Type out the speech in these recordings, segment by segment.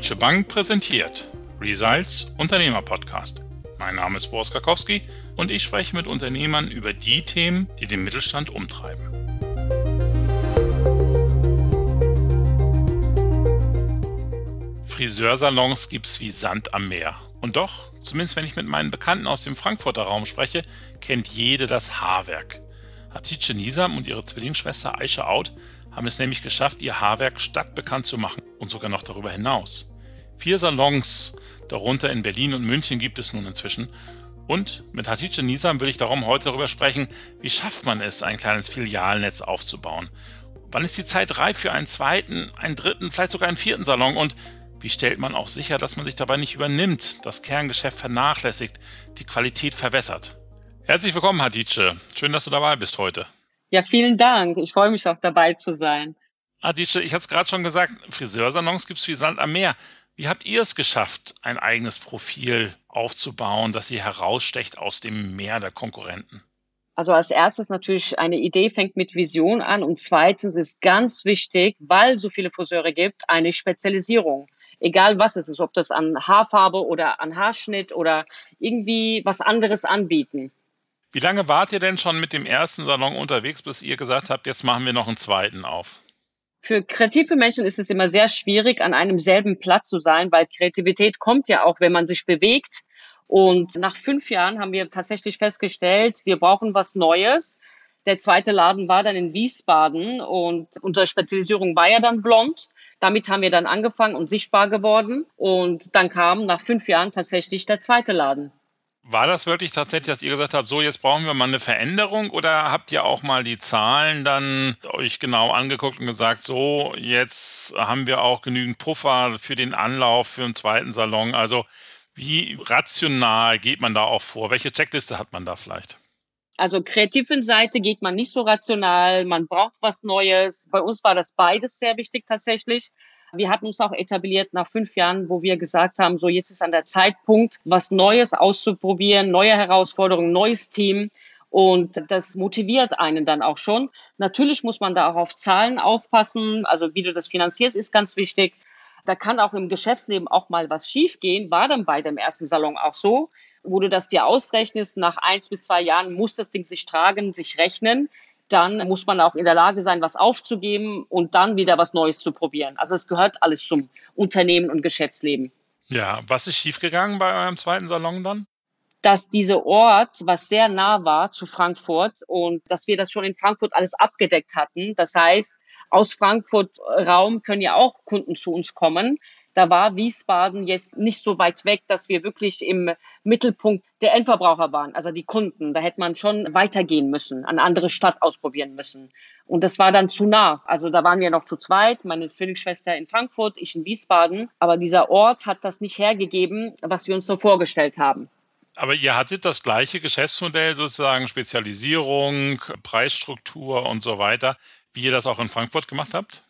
Deutsche Bank präsentiert Results Unternehmer Podcast. Mein Name ist Boris Karkowski und ich spreche mit Unternehmern über die Themen, die den Mittelstand umtreiben. Friseursalons gibt's wie Sand am Meer. Und doch, zumindest wenn ich mit meinen Bekannten aus dem Frankfurter Raum spreche, kennt jede das Haarwerk. Hatice Nisam und ihre Zwillingsschwester Aisha Out haben es nämlich geschafft, ihr Haarwerk stadtbekannt zu machen und sogar noch darüber hinaus. Vier Salons, darunter in Berlin und München, gibt es nun inzwischen. Und mit Hatice Nisam will ich darum heute darüber sprechen, wie schafft man es, ein kleines Filialnetz aufzubauen? Wann ist die Zeit reif für einen zweiten, einen dritten, vielleicht sogar einen vierten Salon? Und wie stellt man auch sicher, dass man sich dabei nicht übernimmt, das Kerngeschäft vernachlässigt, die Qualität verwässert? Herzlich willkommen, Hatice. Schön, dass du dabei bist heute. Ja, vielen Dank. Ich freue mich auch dabei zu sein. Hatice, ich hatte es gerade schon gesagt, Friseursalons gibt es wie Sand am Meer. Wie habt ihr es geschafft, ein eigenes Profil aufzubauen, das ihr herausstecht aus dem Meer der Konkurrenten? Also als erstes natürlich eine Idee fängt mit Vision an und zweitens ist ganz wichtig, weil so viele Friseure gibt, eine Spezialisierung egal was es ist, ob das an Haarfarbe oder an Haarschnitt oder irgendwie was anderes anbieten. Wie lange wart ihr denn schon mit dem ersten Salon unterwegs, bis ihr gesagt habt, jetzt machen wir noch einen zweiten auf? Für kreative Menschen ist es immer sehr schwierig, an einem selben Platz zu sein, weil Kreativität kommt ja auch, wenn man sich bewegt. Und nach fünf Jahren haben wir tatsächlich festgestellt, wir brauchen was Neues. Der zweite Laden war dann in Wiesbaden und unsere Spezialisierung war ja dann blond. Damit haben wir dann angefangen und sichtbar geworden. Und dann kam nach fünf Jahren tatsächlich der zweite Laden. War das wirklich tatsächlich, dass ihr gesagt habt, so jetzt brauchen wir mal eine Veränderung oder habt ihr auch mal die Zahlen dann euch genau angeguckt und gesagt, so jetzt haben wir auch genügend Puffer für den Anlauf für einen zweiten Salon? Also wie rational geht man da auch vor? Welche Checkliste hat man da vielleicht? Also kreativen Seite geht man nicht so rational, man braucht was Neues. Bei uns war das beides sehr wichtig tatsächlich. Wir hatten uns auch etabliert nach fünf Jahren, wo wir gesagt haben, so jetzt ist an der Zeitpunkt, was Neues auszuprobieren, neue Herausforderungen, neues Team. Und das motiviert einen dann auch schon. Natürlich muss man da auch auf Zahlen aufpassen. Also wie du das finanzierst, ist ganz wichtig. Da kann auch im Geschäftsleben auch mal was schiefgehen. War dann bei dem ersten Salon auch so, wo du das dir ausrechnest, nach eins bis zwei Jahren muss das Ding sich tragen, sich rechnen. Dann muss man auch in der Lage sein, was aufzugeben und dann wieder was Neues zu probieren. Also es gehört alles zum Unternehmen und Geschäftsleben. Ja, was ist schiefgegangen bei eurem zweiten Salon dann? Dass dieser Ort, was sehr nah war zu Frankfurt und dass wir das schon in Frankfurt alles abgedeckt hatten. Das heißt, aus Frankfurt Raum können ja auch Kunden zu uns kommen. Da war Wiesbaden jetzt nicht so weit weg, dass wir wirklich im Mittelpunkt der Endverbraucher waren, also die Kunden. Da hätte man schon weitergehen müssen, eine andere Stadt ausprobieren müssen. Und das war dann zu nah. Also da waren wir noch zu zweit, meine Zwillingsschwester in Frankfurt, ich in Wiesbaden. Aber dieser Ort hat das nicht hergegeben, was wir uns so vorgestellt haben. Aber ihr hattet das gleiche Geschäftsmodell, sozusagen Spezialisierung, Preisstruktur und so weiter, wie ihr das auch in Frankfurt gemacht habt?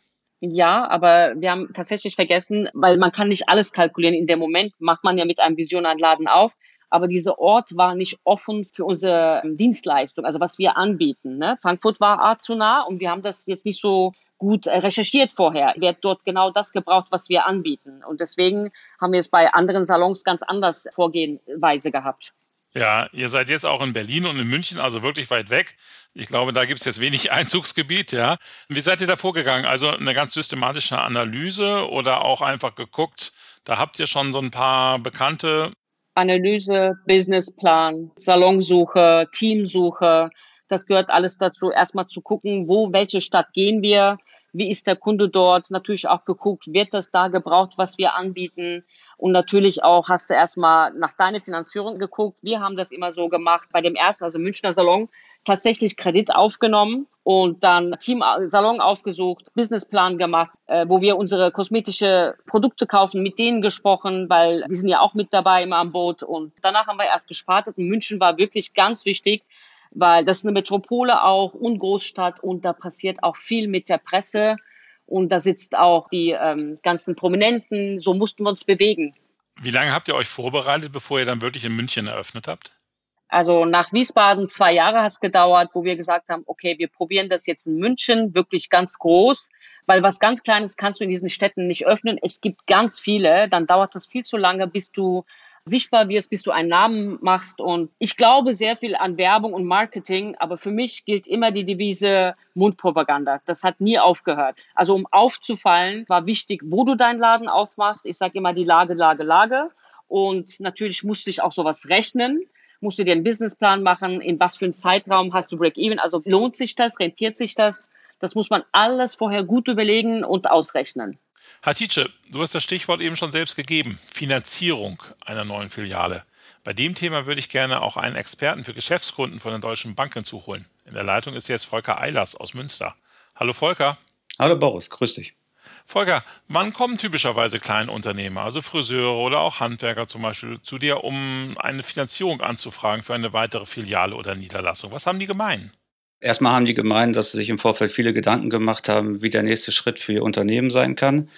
Ja, aber wir haben tatsächlich vergessen, weil man kann nicht alles kalkulieren. In dem Moment macht man ja mit einem Visionanladen auf. Aber dieser Ort war nicht offen für unsere Dienstleistung, also was wir anbieten. Ne? Frankfurt war A zu nah und wir haben das jetzt nicht so gut recherchiert vorher. Wird dort genau das gebraucht, was wir anbieten. Und deswegen haben wir es bei anderen Salons ganz anders Vorgehensweise gehabt. Ja, ihr seid jetzt auch in Berlin und in München, also wirklich weit weg. Ich glaube, da gibt es jetzt wenig Einzugsgebiet, ja. Wie seid ihr da vorgegangen? Also eine ganz systematische Analyse oder auch einfach geguckt, da habt ihr schon so ein paar bekannte Analyse, Businessplan, Salonsuche, Teamsuche, das gehört alles dazu, erstmal zu gucken, wo, welche Stadt gehen wir, wie ist der Kunde dort, natürlich auch geguckt, wird das da gebraucht, was wir anbieten? Und natürlich auch hast du erstmal nach deiner Finanzierung geguckt. Wir haben das immer so gemacht, bei dem ersten, also Münchner Salon, tatsächlich Kredit aufgenommen und dann Team Salon aufgesucht, Businessplan gemacht, äh, wo wir unsere kosmetische Produkte kaufen, mit denen gesprochen, weil die sind ja auch mit dabei immer am Boot. Und danach haben wir erst gespartet und München war wirklich ganz wichtig, weil das ist eine Metropole auch und Großstadt und da passiert auch viel mit der Presse und da sitzt auch die ähm, ganzen Prominenten. So mussten wir uns bewegen. Wie lange habt ihr euch vorbereitet, bevor ihr dann wirklich in München eröffnet habt? Also nach Wiesbaden zwei Jahre hat es gedauert, wo wir gesagt haben, okay, wir probieren das jetzt in München wirklich ganz groß, weil was ganz Kleines kannst du in diesen Städten nicht öffnen. Es gibt ganz viele, dann dauert das viel zu lange, bis du sichtbar wirst, bis du einen Namen machst. Und ich glaube sehr viel an Werbung und Marketing, aber für mich gilt immer die Devise Mundpropaganda. Das hat nie aufgehört. Also um aufzufallen, war wichtig, wo du deinen Laden aufmachst. Ich sage immer die Lage, Lage, Lage. Und natürlich musste ich auch sowas rechnen musst du dir einen Businessplan machen, in was für einen Zeitraum hast du Break-Even, also lohnt sich das, rentiert sich das, das muss man alles vorher gut überlegen und ausrechnen. Hatice, du hast das Stichwort eben schon selbst gegeben, Finanzierung einer neuen Filiale. Bei dem Thema würde ich gerne auch einen Experten für Geschäftskunden von den deutschen Banken zuholen. In der Leitung ist jetzt Volker Eilers aus Münster. Hallo Volker. Hallo Boris, grüß dich. Volker, wann kommen typischerweise Kleinunternehmer, also Friseure oder auch Handwerker zum Beispiel, zu dir, um eine Finanzierung anzufragen für eine weitere Filiale oder Niederlassung? Was haben die gemein? Erstmal haben die gemeint, dass sie sich im Vorfeld viele Gedanken gemacht haben, wie der nächste Schritt für ihr Unternehmen sein kann.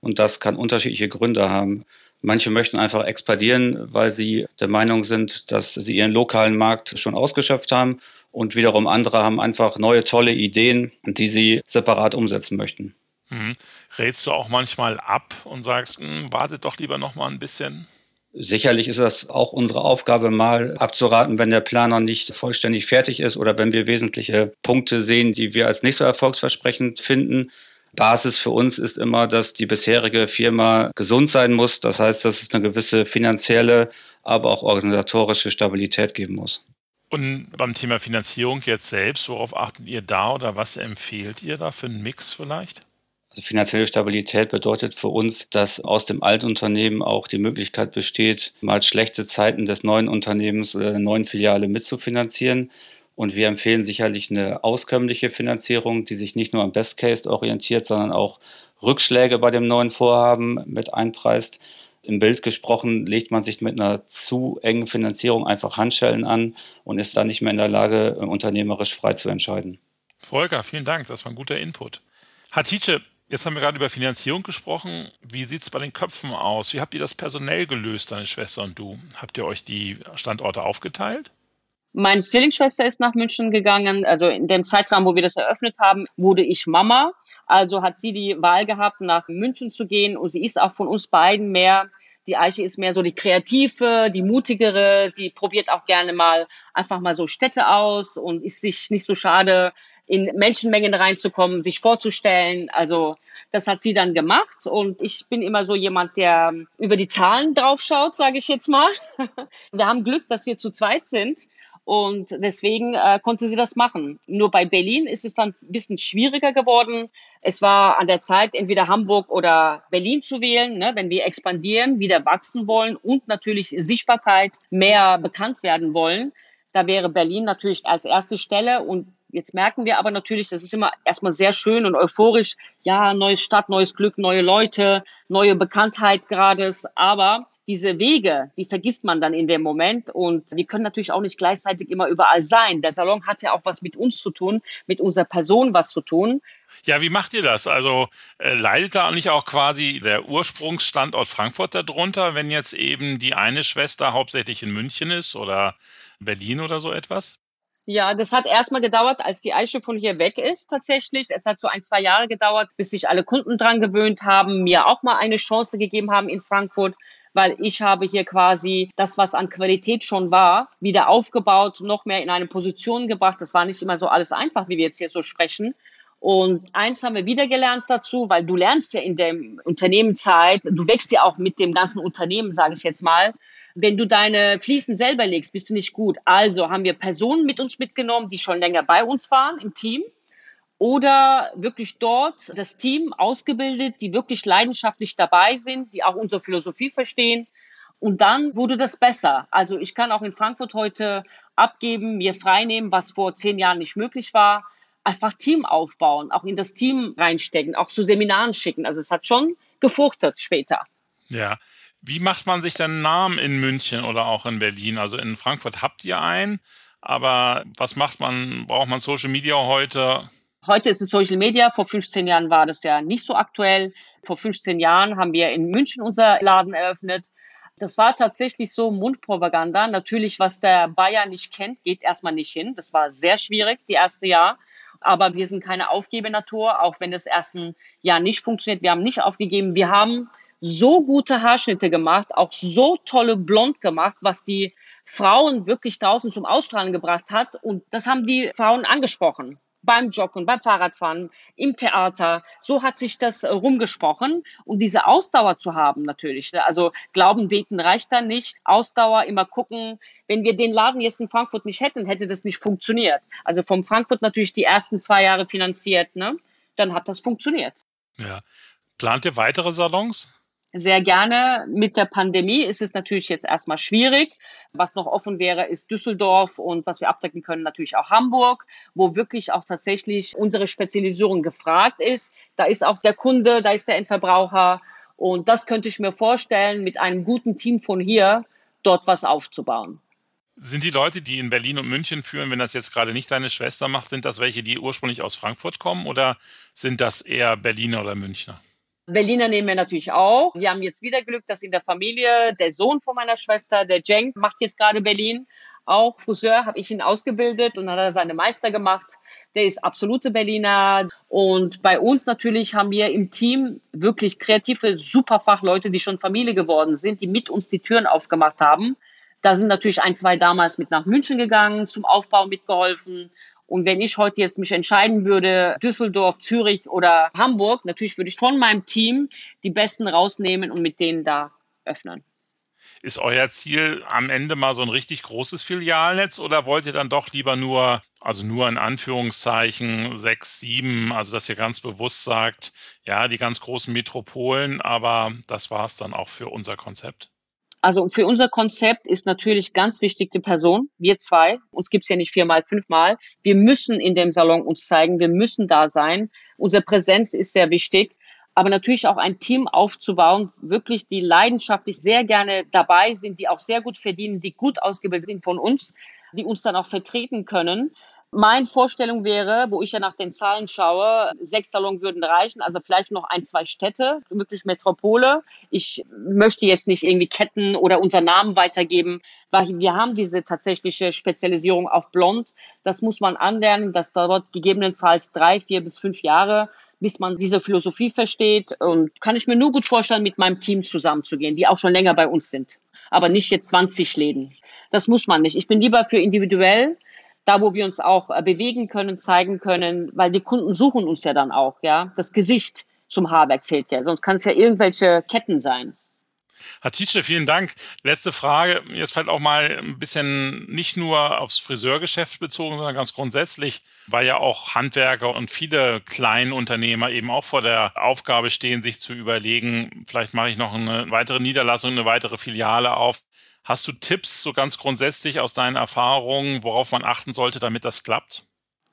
Und das kann unterschiedliche Gründe haben. Manche möchten einfach expandieren, weil sie der Meinung sind, dass sie ihren lokalen Markt schon ausgeschöpft haben. Und wiederum andere haben einfach neue, tolle Ideen, die sie separat umsetzen möchten. Mhm. Rätst du auch manchmal ab und sagst, hm, wartet doch lieber noch mal ein bisschen? Sicherlich ist das auch unsere Aufgabe, mal abzuraten, wenn der Plan noch nicht vollständig fertig ist oder wenn wir wesentliche Punkte sehen, die wir als nicht so erfolgsversprechend finden. Basis für uns ist immer, dass die bisherige Firma gesund sein muss. Das heißt, dass es eine gewisse finanzielle, aber auch organisatorische Stabilität geben muss. Und beim Thema Finanzierung jetzt selbst, worauf achtet ihr da oder was empfehlt ihr da für einen Mix vielleicht? Also finanzielle Stabilität bedeutet für uns, dass aus dem Altunternehmen auch die Möglichkeit besteht, mal schlechte Zeiten des neuen Unternehmens oder der neuen Filiale mitzufinanzieren. Und wir empfehlen sicherlich eine auskömmliche Finanzierung, die sich nicht nur am Best Case orientiert, sondern auch Rückschläge bei dem neuen Vorhaben mit einpreist. Im Bild gesprochen legt man sich mit einer zu engen Finanzierung einfach Handschellen an und ist dann nicht mehr in der Lage, unternehmerisch frei zu entscheiden. Volker, vielen Dank, das war ein guter Input. Hatice, Jetzt haben wir gerade über Finanzierung gesprochen. Wie sieht es bei den Köpfen aus? Wie habt ihr das personell gelöst, deine Schwester und du? Habt ihr euch die Standorte aufgeteilt? Meine Zwillingsschwester ist nach München gegangen. Also in dem Zeitraum, wo wir das eröffnet haben, wurde ich Mama. Also hat sie die Wahl gehabt, nach München zu gehen. Und sie ist auch von uns beiden mehr die Eiche ist mehr so die kreative, die mutigere. Sie probiert auch gerne mal einfach mal so Städte aus und ist sich nicht so schade, in Menschenmengen reinzukommen, sich vorzustellen. Also das hat sie dann gemacht und ich bin immer so jemand, der über die Zahlen draufschaut, sage ich jetzt mal. Wir haben Glück, dass wir zu zweit sind und deswegen äh, konnte sie das machen. Nur bei Berlin ist es dann ein bisschen schwieriger geworden. Es war an der Zeit, entweder Hamburg oder Berlin zu wählen, ne, wenn wir expandieren, wieder wachsen wollen und natürlich Sichtbarkeit mehr bekannt werden wollen. Da wäre Berlin natürlich als erste Stelle und Jetzt merken wir aber natürlich, das ist immer erstmal sehr schön und euphorisch. Ja, neue Stadt, neues Glück, neue Leute, neue Bekanntheit gerade. Aber diese Wege, die vergisst man dann in dem Moment und wir können natürlich auch nicht gleichzeitig immer überall sein. Der Salon hat ja auch was mit uns zu tun, mit unserer Person was zu tun. Ja, wie macht ihr das? Also äh, leidet da nicht auch quasi der Ursprungsstandort Frankfurt darunter, wenn jetzt eben die eine Schwester hauptsächlich in München ist oder Berlin oder so etwas? Ja, das hat erstmal gedauert, als die Eiche von hier weg ist tatsächlich. Es hat so ein, zwei Jahre gedauert, bis sich alle Kunden dran gewöhnt haben, mir auch mal eine Chance gegeben haben in Frankfurt weil ich habe hier quasi das, was an Qualität schon war, wieder aufgebaut, noch mehr in eine Position gebracht. Das war nicht immer so alles einfach, wie wir jetzt hier so sprechen. Und eins haben wir wieder gelernt dazu, weil du lernst ja in dem Unternehmenzeit, du wächst ja auch mit dem ganzen Unternehmen, sage ich jetzt mal. Wenn du deine Fliesen selber legst, bist du nicht gut. Also haben wir Personen mit uns mitgenommen, die schon länger bei uns waren im Team oder wirklich dort das Team ausgebildet, die wirklich leidenschaftlich dabei sind, die auch unsere Philosophie verstehen. Und dann wurde das besser. Also ich kann auch in Frankfurt heute abgeben, mir freinehmen, was vor zehn Jahren nicht möglich war. Einfach Team aufbauen, auch in das Team reinstecken, auch zu Seminaren schicken. Also es hat schon gefruchtet später. Ja. Wie macht man sich denn Namen in München oder auch in Berlin? Also in Frankfurt habt ihr einen, aber was macht man? Braucht man Social Media heute? Heute ist es Social Media. Vor 15 Jahren war das ja nicht so aktuell. Vor 15 Jahren haben wir in München unser Laden eröffnet. Das war tatsächlich so Mundpropaganda. Natürlich, was der Bayer nicht kennt, geht erstmal nicht hin. Das war sehr schwierig, die erste Jahr. Aber wir sind keine Aufgebenatur, auch wenn das ersten Jahr nicht funktioniert. Wir haben nicht aufgegeben. Wir haben so gute Haarschnitte gemacht, auch so tolle Blond gemacht, was die Frauen wirklich draußen zum Ausstrahlen gebracht hat. Und das haben die Frauen angesprochen beim Joggen, beim Fahrradfahren, im Theater. So hat sich das äh, rumgesprochen. Um diese Ausdauer zu haben natürlich. Ne? Also Glauben beten reicht dann nicht. Ausdauer, immer gucken. Wenn wir den Laden jetzt in Frankfurt nicht hätten, hätte das nicht funktioniert. Also vom Frankfurt natürlich die ersten zwei Jahre finanziert. Ne? Dann hat das funktioniert. Ja. Plant ihr weitere Salons? Sehr gerne. Mit der Pandemie ist es natürlich jetzt erstmal schwierig. Was noch offen wäre, ist Düsseldorf und was wir abdecken können, natürlich auch Hamburg, wo wirklich auch tatsächlich unsere Spezialisierung gefragt ist. Da ist auch der Kunde, da ist der Endverbraucher. Und das könnte ich mir vorstellen, mit einem guten Team von hier dort was aufzubauen. Sind die Leute, die in Berlin und München führen, wenn das jetzt gerade nicht deine Schwester macht, sind das welche, die ursprünglich aus Frankfurt kommen oder sind das eher Berliner oder Münchner? Berliner nehmen wir natürlich auch. Wir haben jetzt wieder Glück, dass in der Familie der Sohn von meiner Schwester, der Cenk, macht jetzt gerade Berlin. Auch Friseur habe ich ihn ausgebildet und hat er seine Meister gemacht. Der ist absolute Berliner. Und bei uns natürlich haben wir im Team wirklich kreative, super Fachleute, die schon Familie geworden sind, die mit uns die Türen aufgemacht haben. Da sind natürlich ein, zwei damals mit nach München gegangen, zum Aufbau mitgeholfen. Und wenn ich heute jetzt mich entscheiden würde, Düsseldorf, Zürich oder Hamburg, natürlich würde ich von meinem Team die Besten rausnehmen und mit denen da öffnen. Ist euer Ziel am Ende mal so ein richtig großes Filialnetz oder wollt ihr dann doch lieber nur, also nur in Anführungszeichen sechs, sieben, also dass ihr ganz bewusst sagt, ja, die ganz großen Metropolen, aber das war es dann auch für unser Konzept? Also für unser Konzept ist natürlich ganz wichtig die Person. Wir zwei, uns gibt's ja nicht viermal, fünfmal. Wir müssen in dem Salon uns zeigen, wir müssen da sein. Unsere Präsenz ist sehr wichtig. Aber natürlich auch ein Team aufzubauen, wirklich die leidenschaftlich sehr gerne dabei sind, die auch sehr gut verdienen, die gut ausgebildet sind von uns, die uns dann auch vertreten können. Meine Vorstellung wäre, wo ich ja nach den Zahlen schaue, sechs Salons würden reichen, also vielleicht noch ein, zwei Städte, wirklich Metropole. Ich möchte jetzt nicht irgendwie Ketten oder unser Namen weitergeben, weil wir haben diese tatsächliche Spezialisierung auf Blond. Das muss man anlernen. Das dauert gegebenenfalls drei, vier bis fünf Jahre, bis man diese Philosophie versteht. Und kann ich mir nur gut vorstellen, mit meinem Team zusammenzugehen, die auch schon länger bei uns sind. Aber nicht jetzt 20 Läden. Das muss man nicht. Ich bin lieber für individuell da wo wir uns auch äh, bewegen können, zeigen können, weil die Kunden suchen uns ja dann auch, ja. Das Gesicht zum Haarwerk fehlt ja, sonst kann es ja irgendwelche Ketten sein. Hatice, vielen Dank. Letzte Frage. Jetzt fällt auch mal ein bisschen nicht nur aufs Friseurgeschäft bezogen, sondern ganz grundsätzlich, weil ja auch Handwerker und viele Kleinunternehmer eben auch vor der Aufgabe stehen, sich zu überlegen, vielleicht mache ich noch eine weitere Niederlassung, eine weitere Filiale auf. Hast du Tipps so ganz grundsätzlich aus deinen Erfahrungen, worauf man achten sollte, damit das klappt?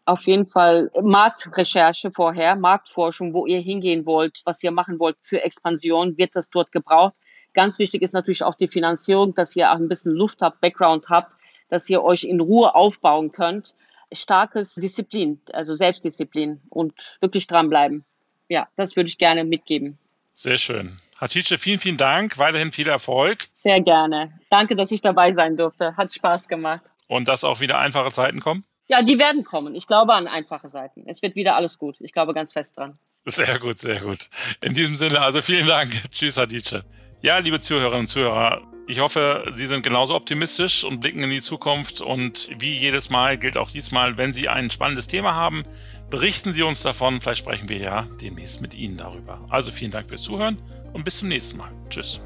Auf jeden Fall Marktrecherche vorher, Marktforschung, wo ihr hingehen wollt, was ihr machen wollt für Expansion, wird das dort gebraucht. Ganz wichtig ist natürlich auch die Finanzierung, dass ihr auch ein bisschen Luft habt, Background habt, dass ihr euch in Ruhe aufbauen könnt. Starkes Disziplin, also Selbstdisziplin und wirklich dranbleiben. Ja, das würde ich gerne mitgeben. Sehr schön. Hatice, vielen, vielen Dank. Weiterhin viel Erfolg. Sehr gerne. Danke, dass ich dabei sein durfte. Hat Spaß gemacht. Und dass auch wieder einfache Zeiten kommen? Ja, die werden kommen. Ich glaube an einfache Seiten. Es wird wieder alles gut. Ich glaube ganz fest dran. Sehr gut, sehr gut. In diesem Sinne, also vielen Dank. Tschüss, Hatice. Ja, liebe Zuhörerinnen und Zuhörer, ich hoffe, Sie sind genauso optimistisch und blicken in die Zukunft. Und wie jedes Mal gilt auch diesmal, wenn Sie ein spannendes Thema haben, berichten Sie uns davon. Vielleicht sprechen wir ja demnächst mit Ihnen darüber. Also vielen Dank fürs Zuhören und bis zum nächsten Mal. Tschüss.